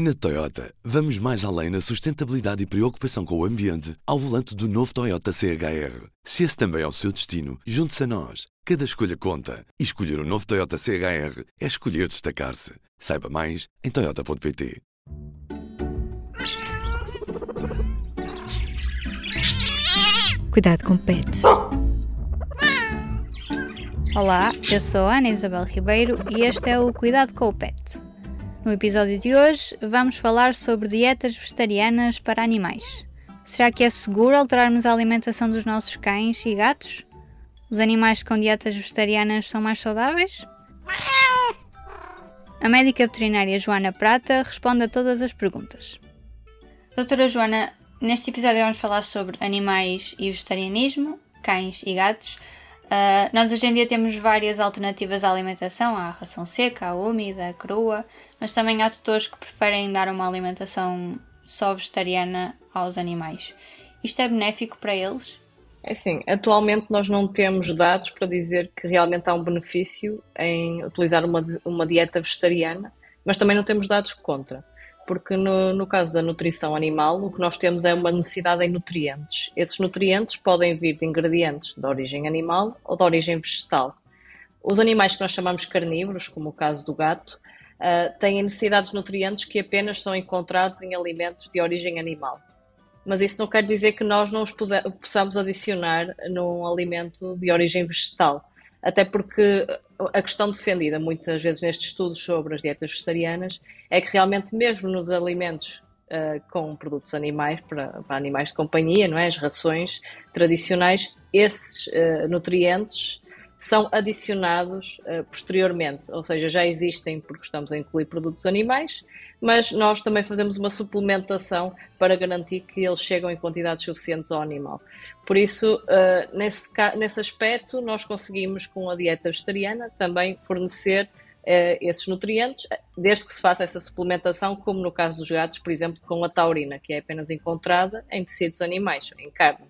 Na Toyota, vamos mais além na sustentabilidade e preocupação com o ambiente ao volante do novo Toyota CHR. Se esse também é o seu destino, junte-se a nós. Cada escolha conta. E escolher o um novo Toyota CHR é escolher destacar-se. Saiba mais em Toyota.pt. Cuidado com pets. Olá, eu sou a Ana Isabel Ribeiro e este é o Cuidado com o Pet. No episódio de hoje, vamos falar sobre dietas vegetarianas para animais. Será que é seguro alterarmos a alimentação dos nossos cães e gatos? Os animais com dietas vegetarianas são mais saudáveis? A médica veterinária Joana Prata responde a todas as perguntas. Doutora Joana, neste episódio vamos falar sobre animais e vegetarianismo, cães e gatos. Uh, nós hoje em dia temos várias alternativas à alimentação, à ração seca, à úmida, à crua, mas também há tutores que preferem dar uma alimentação só vegetariana aos animais. Isto é benéfico para eles? É assim, atualmente nós não temos dados para dizer que realmente há um benefício em utilizar uma, uma dieta vegetariana, mas também não temos dados contra porque no, no, caso da nutrição animal, o que nós temos é uma necessidade em nutrientes. Esses nutrientes podem vir de ingredientes de origem animal ou de origem vegetal. Os animais que nós chamamos carnívoros, como o caso do gato, uh, têm necessidades de nutrientes que apenas são encontrados em alimentos de origem animal. Mas isso não quer dizer que nós não os possamos adicionar num alimento de origem vegetal até porque a questão defendida muitas vezes nestes estudos sobre as dietas vegetarianas é que realmente mesmo nos alimentos uh, com produtos animais para, para, animais de companhia, não é? as rações tradicionais, esses uh, nutrientes são adicionados uh, posteriormente, ou seja, já existem porque estamos a incluir produtos animais, mas nós também fazemos uma suplementação para garantir que eles chegam em quantidades suficientes ao animal. Por isso, uh, nesse, nesse aspecto, nós conseguimos com a dieta vegetariana também fornecer uh, esses nutrientes, desde que se faça essa suplementação, como no caso dos gatos, por exemplo, com a taurina, que é apenas encontrada em tecidos animais, em carne.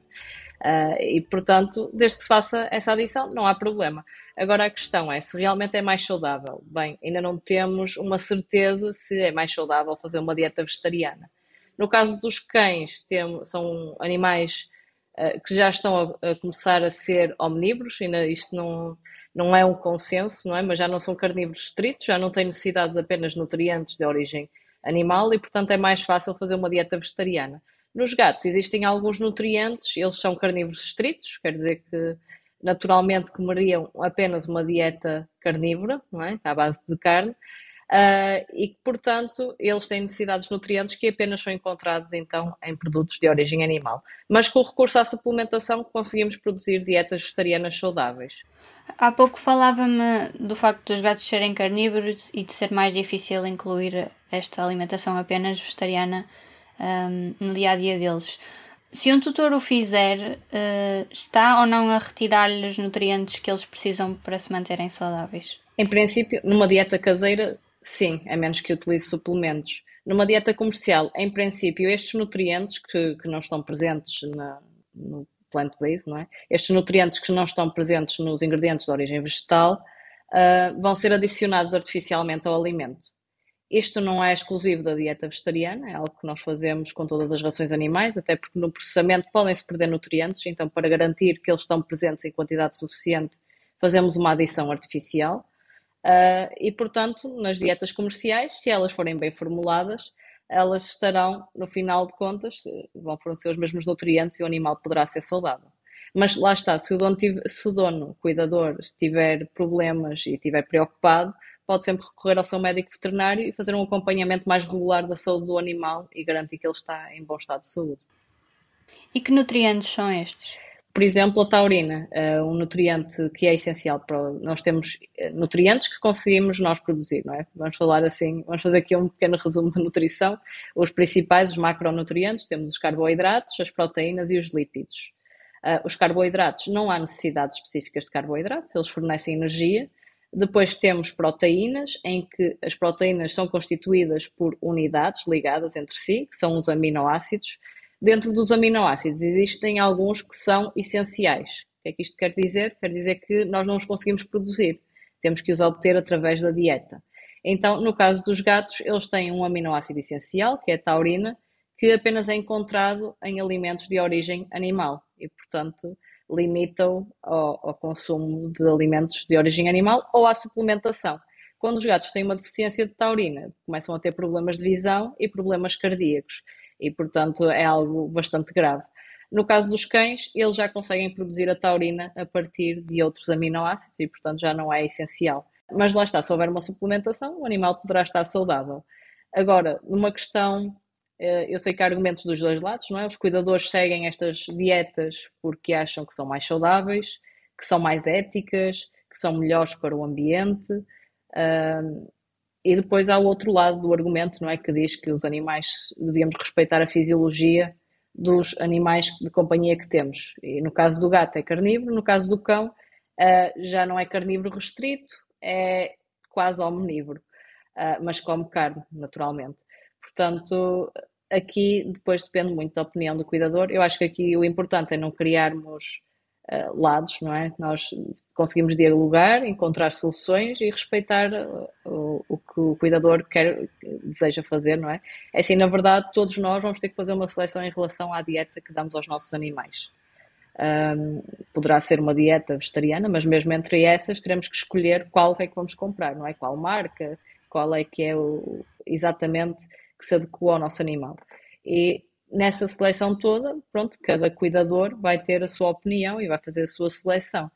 Uh, e, portanto, desde que se faça essa adição, não há problema. Agora a questão é se realmente é mais saudável. Bem, ainda não temos uma certeza se é mais saudável fazer uma dieta vegetariana. No caso dos cães, temos, são animais uh, que já estão a, a, começar a ser omnívoros, ainda isto não, não é um consenso, não é? mas já não são carnívoros estritos, já não têm necessidades apenas nutrientes de origem animal e, portanto, é mais fácil fazer uma dieta vegetariana. Nos gatos existem alguns nutrientes, eles são carnívoros estritos, quer dizer que naturalmente comeriam apenas uma dieta carnívora, não é? à base de carne, uh, e que, portanto, eles têm necessidades de nutrientes que apenas são encontrados, então, em produtos de origem animal. Mas com o recurso à suplementação conseguimos produzir dietas vegetarianas saudáveis. Há pouco falava-me do facto dos gatos serem carnívoros e de ser mais difícil incluir esta alimentação apenas vegetariana um, no dia a dia deles. Se um tutor o fizer, uh, está ou não a retirar-lhe os nutrientes que eles precisam para se manterem saudáveis? Em princípio, numa dieta caseira, sim, a menos que utilize suplementos. Numa dieta comercial, em princípio, estes nutrientes que, que não estão presentes na, no plant-based, não é? Estes nutrientes que não estão presentes nos ingredientes de origem vegetal uh, vão ser adicionados artificialmente ao alimento. Isto não é exclusivo da dieta vegetariana, é algo que nós fazemos com todas as rações animais, até porque no processamento podem-se perder nutrientes, então para garantir que eles estão presentes em quantidade suficiente, fazemos uma adição artificial. Uh, e, portanto, nas dietas comerciais, se elas forem bem formuladas, elas estarão, no final de contas, vão fornecer os mesmos nutrientes e o animal poderá ser saudável. Mas lá está, se o dono, se o dono cuidador tiver problemas e estiver preocupado, pode sempre recorrer ao seu médico veterinário e fazer um acompanhamento mais regular da saúde do animal e garantir que ele está em bom estado de saúde. E que nutrientes são estes? Por exemplo, a taurina, é um nutriente que é essencial para. Nós temos eh, nutrientes que conseguimos nós produzir, não é? Vamos falar assim, vamos fazer aqui um pequeno resumo de nutrição. Os principais, os macronutrientes, temos os carboidratos, as proteínas e os lípidos. Uh, os carboidratos, não há necessidades específicas de carboidratos, eles fornecem energia, depois temos proteínas, em que as proteínas são constituídas por unidades ligadas entre si, que são os aminoácidos. Dentro dos aminoácidos existem alguns que são essenciais. O que é que isto quer dizer? Quer dizer que nós não os conseguimos produzir, temos que os obter através da dieta. Então, no caso dos gatos, eles têm um aminoácido essencial, que é a taurina, que apenas é encontrado em alimentos de origem animal e, portanto, limitam ao, ao consumo de alimentos de origem animal ou à suplementação. Quando os gatos têm uma deficiência de taurina, começam a ter problemas de visão e problemas cardíacos e, portanto, é algo bastante grave. No caso dos cães, eles já conseguem produzir a taurina a partir de outros aminoácidos e, portanto, já não é essencial. Mas lá está, se houver uma suplementação, o animal poderá estar saudável. Agora, numa questão, eu sei que há argumentos dos dois lados, não é? Os cuidadores seguem estas dietas porque acham que são mais saudáveis, que são mais éticas, que são melhores para o ambiente. e depois há o outro lado do argumento, não é? Que diz que os animais devíamos respeitar a fisiologia dos animais de companhia que temos. E no caso do gato é carnívoro, no caso do cão uh, já não é carnívoro restrito, é quase omnívoro, uh, mas come carne, naturalmente. Portanto, aqui depois depende muito da opinião do cuidador. Eu acho que aqui o importante é não criarmos uh, lados, não é? Nós conseguimos dialogar, encontrar soluções e respeitar uh, o, o, que o cuidador quer, deseja fazer, não é? É assim, na verdade, todos nós vamos ter que fazer uma seleção em relação à dieta que damos aos nossos animais. Um, poderá ser uma dieta vegetariana, mas mesmo entre essas teremos que escolher qual é que vamos comprar, não é? Qual marca, qual é que é o, exatamente que se adequa ao nosso animal. E nessa seleção toda, pronto, cada cuidador vai ter a sua opinião e vai fazer a sua seleção.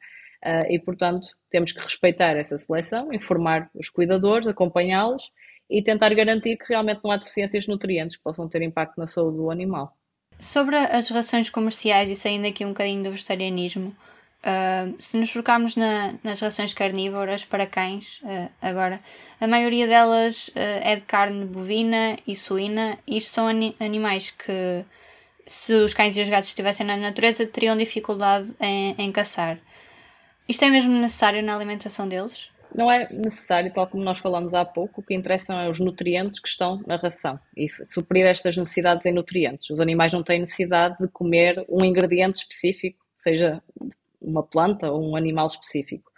Uh, e, portanto, temos que respeitar essa seleção, informar os cuidadores, acompanhá-los e tentar garantir que realmente não há deficiências de nutrientes que possam ter impacto na saúde do animal. Sobre as rações comerciais e saindo aqui um bocadinho do vegetarianismo, Uh, se nos focarmos na, nas rações carnívoras para cães, uh, agora, a maioria delas uh, é de carne bovina e suína. Isto são ani animais que, se os cães e os gatos estivessem na natureza, teriam dificuldade em, em caçar. Isto é mesmo necessário na alimentação deles? Não é necessário, tal como nós falamos há pouco, o que interessam é os nutrientes que estão na ração e suprir estas necessidades em nutrientes. Os animais não têm necessidade de comer um ingrediente específico, seja uma planta ou um animal específico.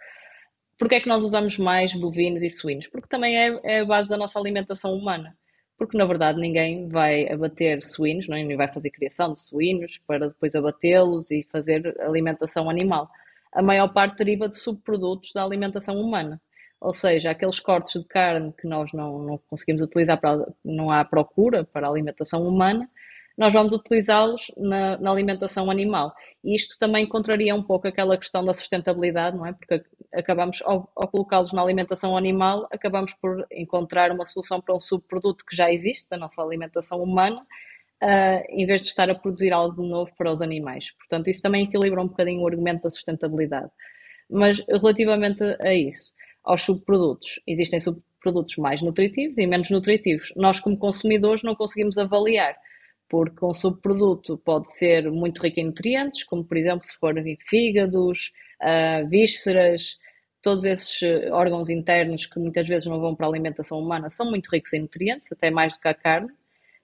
Porquê é que nós usamos mais bovinos e suínos? Porque também é, é a base da nossa alimentação humana. Porque, na verdade, ninguém vai abater suínos, não, é? nem vai fazer criação de suínos para depois abatê-los e fazer alimentação animal. A maior parte deriva de subprodutos da alimentação humana. Ou seja, aqueles cortes de carne que nós não, não conseguimos utilizar, para, não há procura para a alimentação humana, nós vamos utilizá-los na, na, alimentação animal. E isto também contraria um pouco aquela questão da sustentabilidade, não é? Porque acabamos, ao, ao colocá-los na alimentação animal, acabamos por encontrar uma solução para um subproduto que já existe da nossa alimentação humana, uh, em vez de estar a produzir algo novo para os animais. Portanto, isso também equilibra um bocadinho o argumento da sustentabilidade. Mas relativamente a isso, aos subprodutos, existem subprodutos mais nutritivos e menos nutritivos. Nós, como consumidores, não conseguimos avaliar porque um subproduto pode ser muito rico em nutrientes, como por exemplo se for fígados, uh, vísceras, todos esses órgãos internos que muitas vezes não vão para a alimentação humana são muito ricos em nutrientes, até mais do que a carne,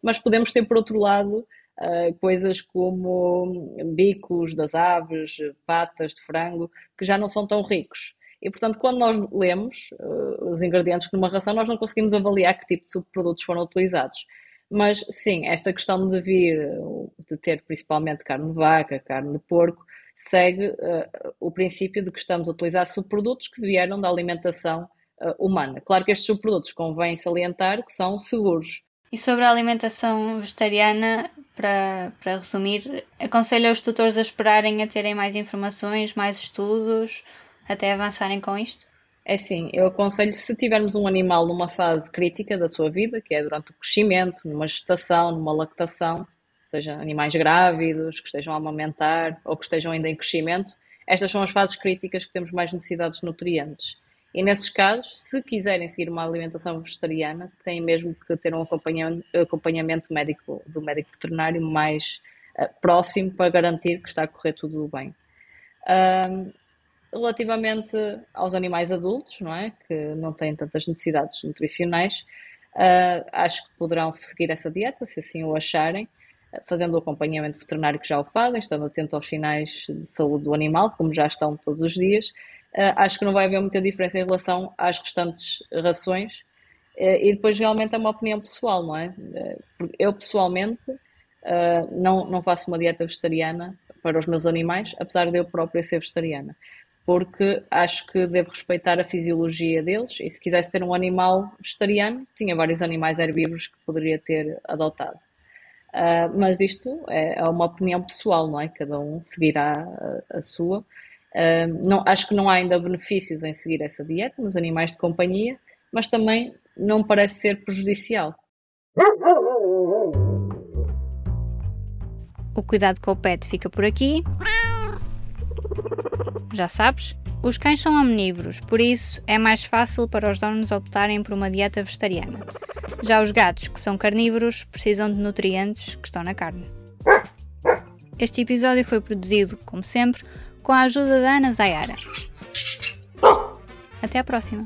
mas podemos ter por outro lado uh, coisas como bicos das aves, patas de frango, que já não são tão ricos. E, portanto, quando nós lemos uh, os ingredientes numa ração, nós não conseguimos avaliar que tipo de subprodutos foram utilizados. Mas sim, esta questão de vir, de ter principalmente carne de vaca, carne de porco, segue uh, o princípio de que estamos a utilizar subprodutos que vieram da alimentação uh, humana. Claro que estes subprodutos convém salientar que são seguros. E sobre a alimentação vegetariana, para, para resumir, aconselho os tutores a esperarem a terem mais informações, mais estudos, até avançarem com isto? É sim, eu aconselho se tivermos um animal numa fase crítica da sua vida, que é durante o crescimento, numa gestação, numa lactação, seja animais grávidos, que estejam a amamentar ou que estejam ainda em crescimento, estas são as fases críticas que temos mais necessidades de nutrientes. E nesses casos, se quiserem seguir uma alimentação vegetariana, têm mesmo que ter um acompanhamento, médico do médico veterinário mais uh, próximo para garantir que está a correr tudo bem. Um, relativamente aos animais adultos, não é? Que não têm tantas necessidades nutricionais, uh, acho que poderão seguir essa dieta, se assim o acharem, fazendo o acompanhamento veterinário que já o fazem, estando atento aos sinais de saúde do animal, como já estão todos os dias. Uh, acho que não vai haver muita diferença em relação às restantes rações Eh, e depois realmente é uma opinião pessoal, não é? Eu pessoalmente não, não faço uma dieta vegetariana para os meus animais, apesar de eu própria ser vegetariana, porque acho que devo respeitar a fisiologia deles e se quisesse ter um animal vegetariano, tinha vários animais herbívoros que poderia ter adotado. Uh, mas isto é, é, uma opinião pessoal, não é? Cada um seguirá a, a sua. Uh, não, acho que não há ainda benefícios em seguir essa dieta nos animais de companhia, mas também não parece ser prejudicial. O cuidado com o pet fica por aqui. Já sabes, os cães são omnívoros, por isso é mais fácil para os donos optarem por uma dieta vegetariana. Já os gatos, que são carnívoros, precisam de nutrientes que estão na carne. Este episódio foi produzido, como sempre, com a ajuda da Ana Zayara. Até a próxima!